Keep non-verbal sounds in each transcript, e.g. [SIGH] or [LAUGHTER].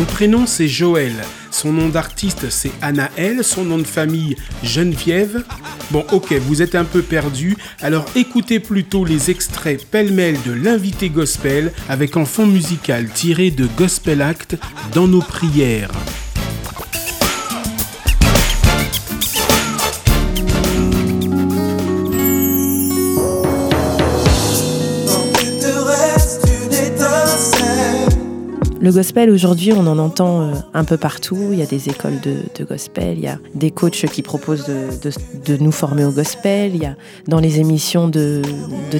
Son prénom c'est Joël, son nom d'artiste c'est Anaël, son nom de famille Geneviève. Bon ok, vous êtes un peu perdu, alors écoutez plutôt les extraits pêle-mêle de l'invité gospel avec un fond musical tiré de Gospel Act dans nos prières. Le gospel, aujourd'hui, on en entend euh, un peu partout. Il y a des écoles de, gospel, il y a des coachs qui proposent de, nous former au gospel. Il y a, dans les émissions de,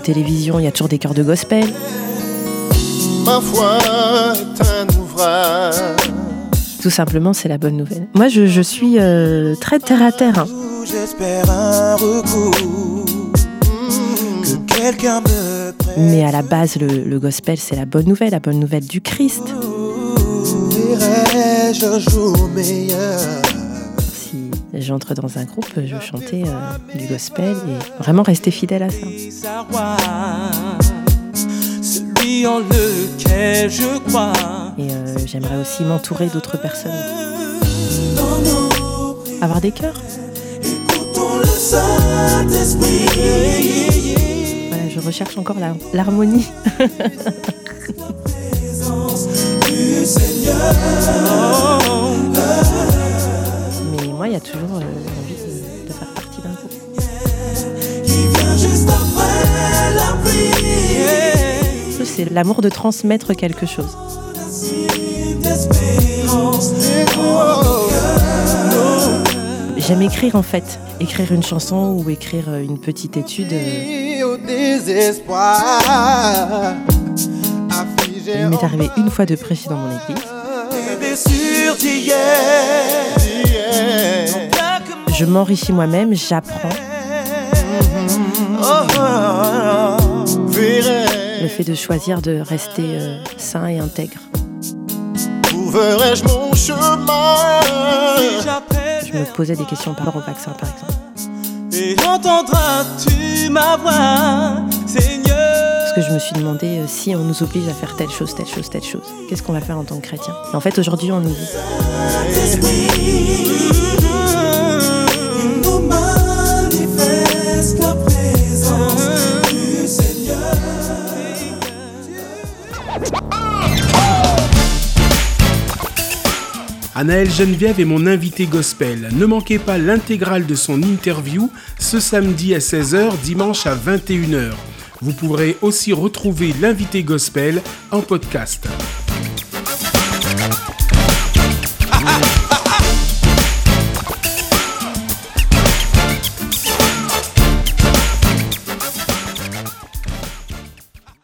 télévision, il y a toujours des chœurs de gospel. Ma foi est un ouvrage. Tout simplement, c'est la bonne nouvelle. Moi, je, suis euh, très terre à terre. Hein. Mais à la base, le gospel, c'est la bonne nouvelle, la bonne nouvelle du Christ si j'entre dans un groupe, je chantais euh, du gospel et vraiment rester fidèle à ça. Celui en lequel je crois. Et euh, j'aimerais aussi m'entourer d'autres personnes. Avoir des cœurs. Voilà, je recherche encore l'harmonie. [LAUGHS] Mais moi, il y a toujours euh, envie de, faire partie d'un groupe. C'est l'amour de transmettre quelque chose. J'aime écrire en fait, écrire une chanson ou écrire euh, une petite étude. Euh. Il m'est arrivé une fois de prêcher dans mon église. Je m'enrichis moi-même, j'apprends. Le fait de choisir de rester euh, sain et intègre. Je me posais des questions par rapport au vaccin, par exemple. Et entendras-tu ma voix, Seigneur? Parce que je me suis demandé euh, si on nous oblige à faire telle chose, telle chose, telle chose, qu'est-ce qu'on va faire en tant que chrétien? Et en fait, aujourd'hui, on nous dit. Anaël Geneviève est mon invité gospel. Ne manquez pas l'intégrale de son interview ce samedi à 16h, dimanche à 21h. Vous pourrez aussi retrouver l'invité gospel en podcast.